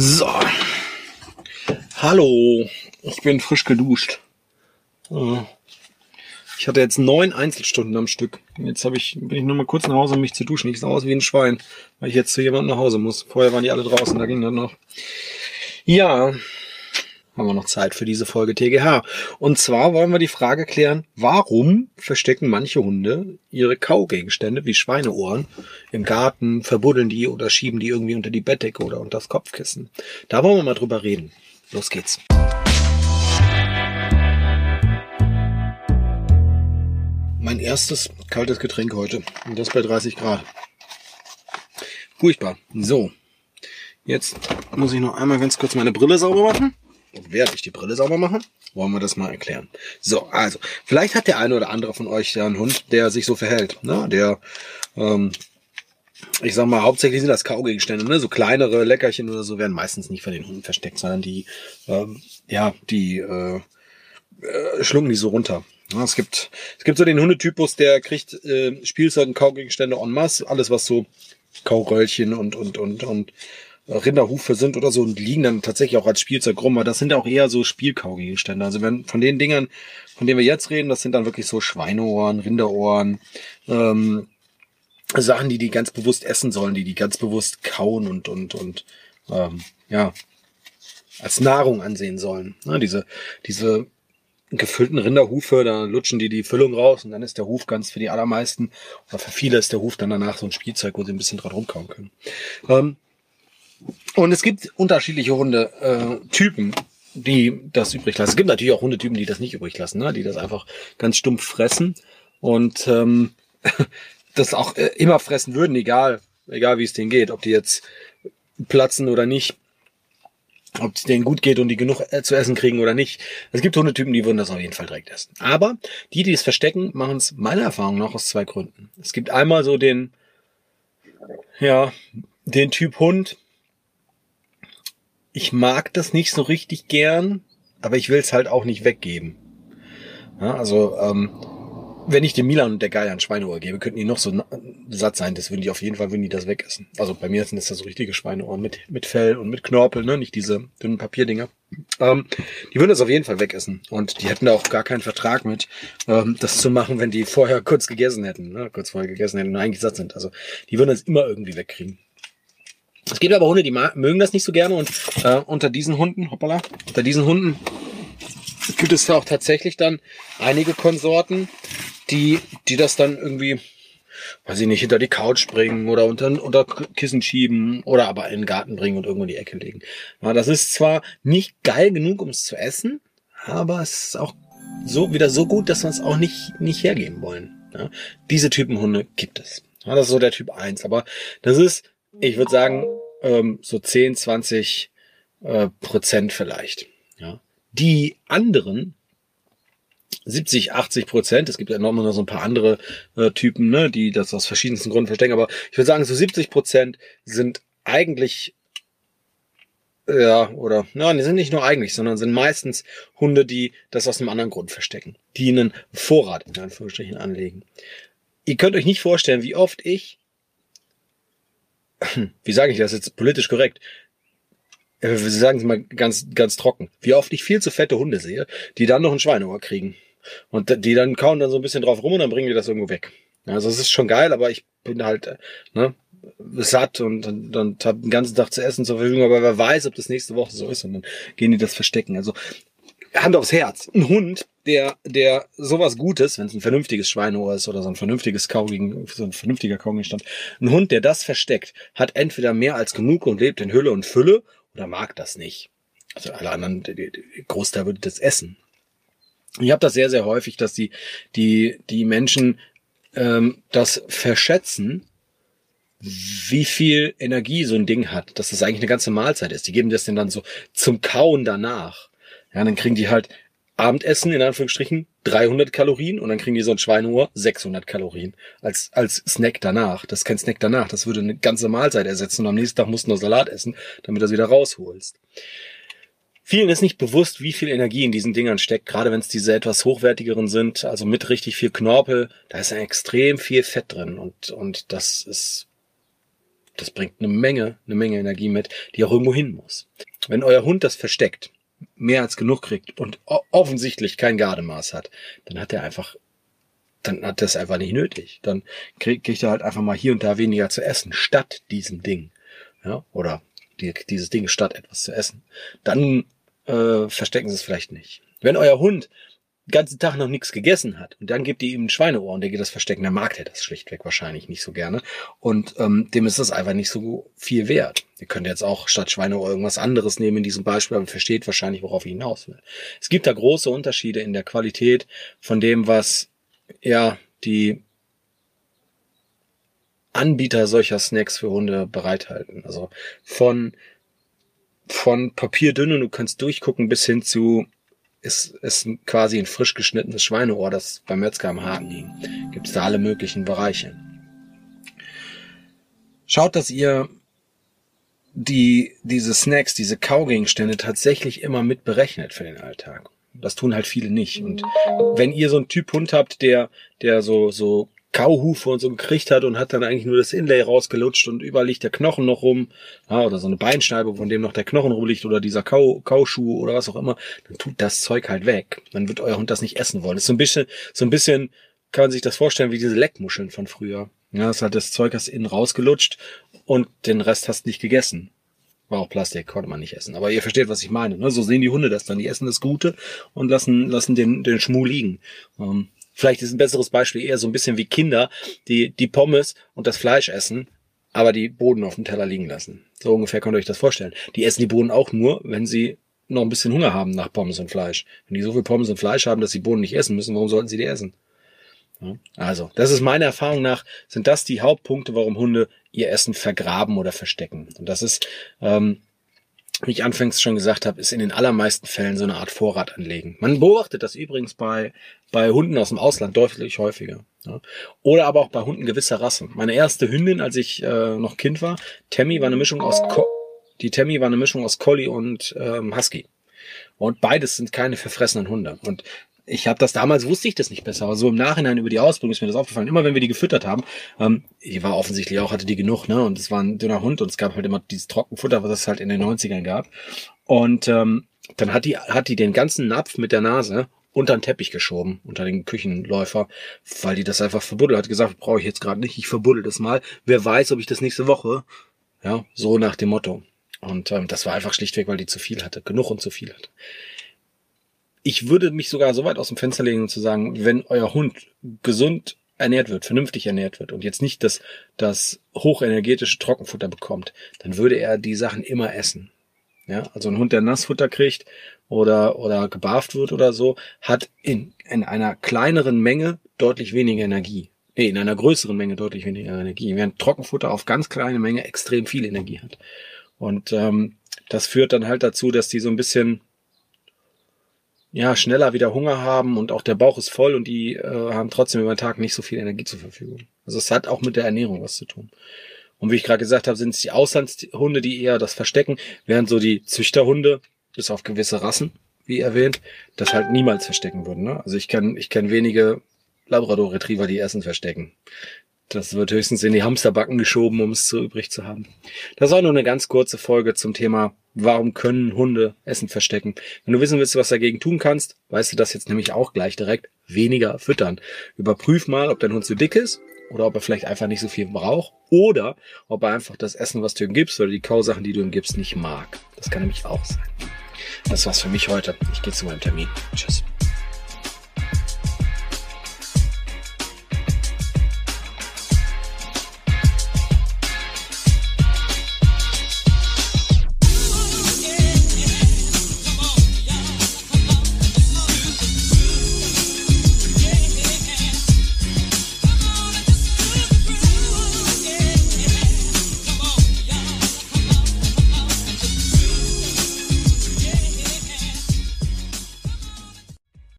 So. Hallo. Ich bin frisch geduscht. Ich hatte jetzt neun Einzelstunden am Stück. Jetzt habe ich, bin ich nur mal kurz nach Hause, um mich zu duschen. Ich sah aus wie ein Schwein, weil ich jetzt zu jemandem nach Hause muss. Vorher waren die alle draußen, da ging das noch. Ja, haben wir noch Zeit für diese Folge TGH. Und zwar wollen wir die Frage klären, warum verstecken manche Hunde ihre Kaugegenstände wie Schweineohren im Garten, verbuddeln die oder schieben die irgendwie unter die Bettdecke oder unter das Kopfkissen. Da wollen wir mal drüber reden. Los geht's. Mein erstes kaltes Getränk heute. Und das bei 30 Grad. Furchtbar. So. Jetzt muss ich noch einmal ganz kurz meine Brille sauber machen. Während ich die Brille sauber mache, wollen wir das mal erklären. So, also, vielleicht hat der eine oder andere von euch ja einen Hund, der sich so verhält. Ne? Der, ähm, ich sag mal, hauptsächlich sind das Kaugegenstände, ne? So kleinere Leckerchen oder so werden meistens nicht von den Hunden versteckt, sondern die, ähm, ja, die äh, äh, schlucken die so runter. Ja, es gibt, es gibt so den Hundetypus, der kriegt äh, Spielzeug und Kaugegenstände en masse, alles was so Kauröllchen und und und und Rinderhufe sind oder so und liegen dann tatsächlich auch als Spielzeug rum. Aber das sind auch eher so Spielkaugegenstände. Also wenn von den Dingern, von denen wir jetzt reden, das sind dann wirklich so Schweineohren, Rinderohren, ähm, Sachen, die die ganz bewusst essen sollen, die die ganz bewusst kauen und und und ähm, ja als Nahrung ansehen sollen. Ja, diese diese gefüllten Rinderhufe, da lutschen die die Füllung raus und dann ist der Huf ganz für die allermeisten oder für viele ist der Huf dann danach so ein Spielzeug, wo sie ein bisschen dran rumkauen können. Ähm, und es gibt unterschiedliche Hundetypen, äh, die das übrig lassen. Es gibt natürlich auch Hundetypen, die das nicht übrig lassen, ne? die das einfach ganz stumpf fressen und ähm, das auch äh, immer fressen würden, egal, egal wie es denen geht, ob die jetzt platzen oder nicht, ob es denen gut geht und die genug äh, zu essen kriegen oder nicht. Es gibt Hundetypen, die würden das auf jeden Fall direkt essen. Aber die, die es verstecken, machen es meiner Erfahrung nach aus zwei Gründen. Es gibt einmal so den, ja, den Typ Hund, ich mag das nicht so richtig gern, aber ich will es halt auch nicht weggeben. Ja, also, ähm, wenn ich dem Milan und der Geier ein Schweineohr gebe, könnten die noch so satt sein, das würden die auf jeden Fall, würden die das wegessen. Also bei mir sind das ja so richtige Schweineohren mit, mit Fell und mit Knorpel, ne, nicht diese dünnen Papierdinger. Ähm, die würden das auf jeden Fall wegessen. Und die hätten da auch gar keinen Vertrag mit, ähm, das zu machen, wenn die vorher kurz gegessen hätten, ne, kurz vorher gegessen hätten und eigentlich satt sind. Also die würden das immer irgendwie wegkriegen. Es gibt aber Hunde, die mögen das nicht so gerne und äh, unter diesen Hunden, hoppala, unter diesen Hunden gibt es auch tatsächlich dann einige Konsorten, die, die das dann irgendwie, weiß ich nicht, hinter die Couch bringen oder unter, unter Kissen schieben oder aber in den Garten bringen und irgendwo in die Ecke legen. Ja, das ist zwar nicht geil genug, um es zu essen, aber es ist auch so wieder so gut, dass wir es auch nicht, nicht hergeben wollen. Ja, diese Typen Hunde gibt es. Ja, das ist so der Typ 1. Aber das ist ich würde sagen, ähm, so 10, 20 äh, Prozent vielleicht. Ja. Die anderen 70, 80 Prozent, es gibt ja noch so ein paar andere äh, Typen, ne, die das aus verschiedensten Gründen verstecken, aber ich würde sagen, so 70 Prozent sind eigentlich ja, oder, nein, die sind nicht nur eigentlich, sondern sind meistens Hunde, die das aus einem anderen Grund verstecken, die einen Vorrat in Anführungsstrichen anlegen. Ihr könnt euch nicht vorstellen, wie oft ich wie sage ich das jetzt politisch korrekt? Äh, sagen es mal ganz, ganz trocken. Wie oft ich viel zu fette Hunde sehe, die dann noch ein Schweineohr kriegen. Und die dann kauen dann so ein bisschen drauf rum und dann bringen die das irgendwo weg. Also es ist schon geil, aber ich bin halt, äh, ne, satt und, und, und habe den ganzen Tag zu essen zur Verfügung, aber wer weiß, ob das nächste Woche so ist und dann gehen die das verstecken. Also Hand aufs Herz. Ein Hund, der, der sowas Gutes, wenn es ein vernünftiges Schweineohr ist oder so ein vernünftiges Kaugen, so ein vernünftiger Kaugegenstand, ein Hund, der das versteckt, hat entweder mehr als genug und lebt in Hülle und Fülle oder mag das nicht. Also alle anderen, der, der Großteil würde das essen. Ich habe das sehr, sehr häufig, dass die, die, die Menschen ähm, das verschätzen, wie viel Energie so ein Ding hat, dass das eigentlich eine ganze Mahlzeit ist. Die geben das denn dann so zum Kauen danach. Ja, dann kriegen die halt Abendessen in Anführungsstrichen 300 Kalorien und dann kriegen die so ein Schweineohr 600 Kalorien als als Snack danach. Das ist kein Snack danach, das würde eine ganze Mahlzeit ersetzen und am nächsten Tag musst du noch Salat essen, damit du das wieder rausholst. Vielen ist nicht bewusst, wie viel Energie in diesen Dingern steckt, gerade wenn es diese etwas hochwertigeren sind, also mit richtig viel Knorpel, da ist extrem viel Fett drin und und das ist das bringt eine Menge, eine Menge Energie mit, die auch irgendwo hin muss. Wenn euer Hund das versteckt, mehr als genug kriegt und offensichtlich kein Gardemaß hat, dann hat er einfach, dann hat es einfach nicht nötig. Dann kriegt er halt einfach mal hier und da weniger zu essen, statt diesem Ding. Ja, oder die, dieses Ding statt etwas zu essen. Dann äh, verstecken sie es vielleicht nicht. Wenn euer Hund den ganzen Tag noch nichts gegessen hat und dann gebt ihr ihm ein Schweineohr und der geht das verstecken, dann mag der das schlichtweg wahrscheinlich nicht so gerne. Und ähm, dem ist das einfach nicht so viel wert. Ihr könnt jetzt auch statt Schweineohr irgendwas anderes nehmen in diesem Beispiel, aber versteht wahrscheinlich, worauf ich hinaus will. Es gibt da große Unterschiede in der Qualität von dem, was ja die Anbieter solcher Snacks für Hunde bereithalten. Also von von papierdünn und du kannst durchgucken bis hin zu ist, ist quasi ein frisch geschnittenes Schweineohr, das beim Metzger am Haken liegt. Gibt es da alle möglichen Bereiche. Schaut, dass ihr die, diese Snacks, diese Kaugegenstände tatsächlich immer mit berechnet für den Alltag. Das tun halt viele nicht. Und wenn ihr so einen Typ Hund habt, der, der so, so Kauhufe und so gekriegt hat und hat dann eigentlich nur das Inlay rausgelutscht und überall liegt der Knochen noch rum, ja, oder so eine Beinscheibe, von dem noch der Knochen rumliegt oder dieser Kau, Kauschuh oder was auch immer, dann tut das Zeug halt weg. Dann wird euer Hund das nicht essen wollen. Das ist so ein bisschen, so ein bisschen, kann man sich das vorstellen wie diese Leckmuscheln von früher. Ja, das hat das Zeug hast innen rausgelutscht und den Rest hast nicht gegessen. War auch Plastik, konnte man nicht essen. Aber ihr versteht, was ich meine. Ne? So sehen die Hunde das dann. Die essen das Gute und lassen, lassen den, den Schmuh liegen. Ähm, Vielleicht ist ein besseres Beispiel eher so ein bisschen wie Kinder, die die Pommes und das Fleisch essen, aber die Boden auf dem Teller liegen lassen. So ungefähr könnt ihr euch das vorstellen. Die essen die Boden auch nur, wenn sie noch ein bisschen Hunger haben nach Pommes und Fleisch. Wenn die so viel Pommes und Fleisch haben, dass sie Boden nicht essen müssen, warum sollten sie die essen? Also, das ist meiner Erfahrung nach, sind das die Hauptpunkte, warum Hunde ihr Essen vergraben oder verstecken. Und das ist ähm, wie ich anfangs schon gesagt habe, ist in den allermeisten Fällen so eine Art Vorrat anlegen. Man beobachtet das übrigens bei, bei Hunden aus dem Ausland deutlich häufiger. Ja. Oder aber auch bei Hunden gewisser Rassen. Meine erste Hündin, als ich äh, noch Kind war, Tammy war eine Mischung aus Co die Tammy war eine Mischung aus Collie und ähm, Husky. Und beides sind keine verfressenen Hunde. Und ich habe das damals, wusste ich das nicht besser, aber so im Nachhinein über die Ausbildung ist mir das aufgefallen. Immer wenn wir die gefüttert haben, ähm, die war offensichtlich auch, hatte die genug, ne? Und es war ein dünner Hund und es gab halt immer dieses Trockenfutter, was es halt in den 90ern gab. Und ähm, dann hat die, hat die den ganzen Napf mit der Nase unter den Teppich geschoben, unter den Küchenläufer, weil die das einfach verbuddelt hat. Gesagt, brauche ich jetzt gerade nicht, ich verbuddel das mal. Wer weiß, ob ich das nächste Woche, ja, so nach dem Motto. Und ähm, das war einfach schlichtweg, weil die zu viel hatte, genug und zu viel hatte ich würde mich sogar so weit aus dem Fenster legen zu sagen, wenn euer Hund gesund ernährt wird, vernünftig ernährt wird und jetzt nicht das, das hochenergetische Trockenfutter bekommt, dann würde er die Sachen immer essen. Ja, also ein Hund, der Nassfutter kriegt oder, oder gebarft wird oder so, hat in, in einer kleineren Menge deutlich weniger Energie. Nee, in einer größeren Menge deutlich weniger Energie. Während Trockenfutter auf ganz kleine Menge extrem viel Energie hat. Und ähm, das führt dann halt dazu, dass die so ein bisschen ja, schneller wieder Hunger haben und auch der Bauch ist voll und die äh, haben trotzdem über den Tag nicht so viel Energie zur Verfügung. Also es hat auch mit der Ernährung was zu tun. Und wie ich gerade gesagt habe, sind es die Auslandshunde, die eher das verstecken, während so die Züchterhunde, bis auf gewisse Rassen, wie erwähnt, das halt niemals verstecken würden. Ne? Also ich kenne ich kenn wenige Labrador Retriever, die Essen verstecken. Das wird höchstens in die Hamsterbacken geschoben, um es so übrig zu haben. Das war nur eine ganz kurze Folge zum Thema, warum können Hunde Essen verstecken. Wenn du wissen willst, was dagegen tun kannst, weißt du das jetzt nämlich auch gleich direkt. Weniger füttern. Überprüf mal, ob dein Hund zu dick ist oder ob er vielleicht einfach nicht so viel braucht oder ob er einfach das Essen, was du ihm gibst oder die Kausachen, die du ihm gibst, nicht mag. Das kann nämlich auch sein. Das war's für mich heute. Ich gehe zu meinem Termin. Tschüss.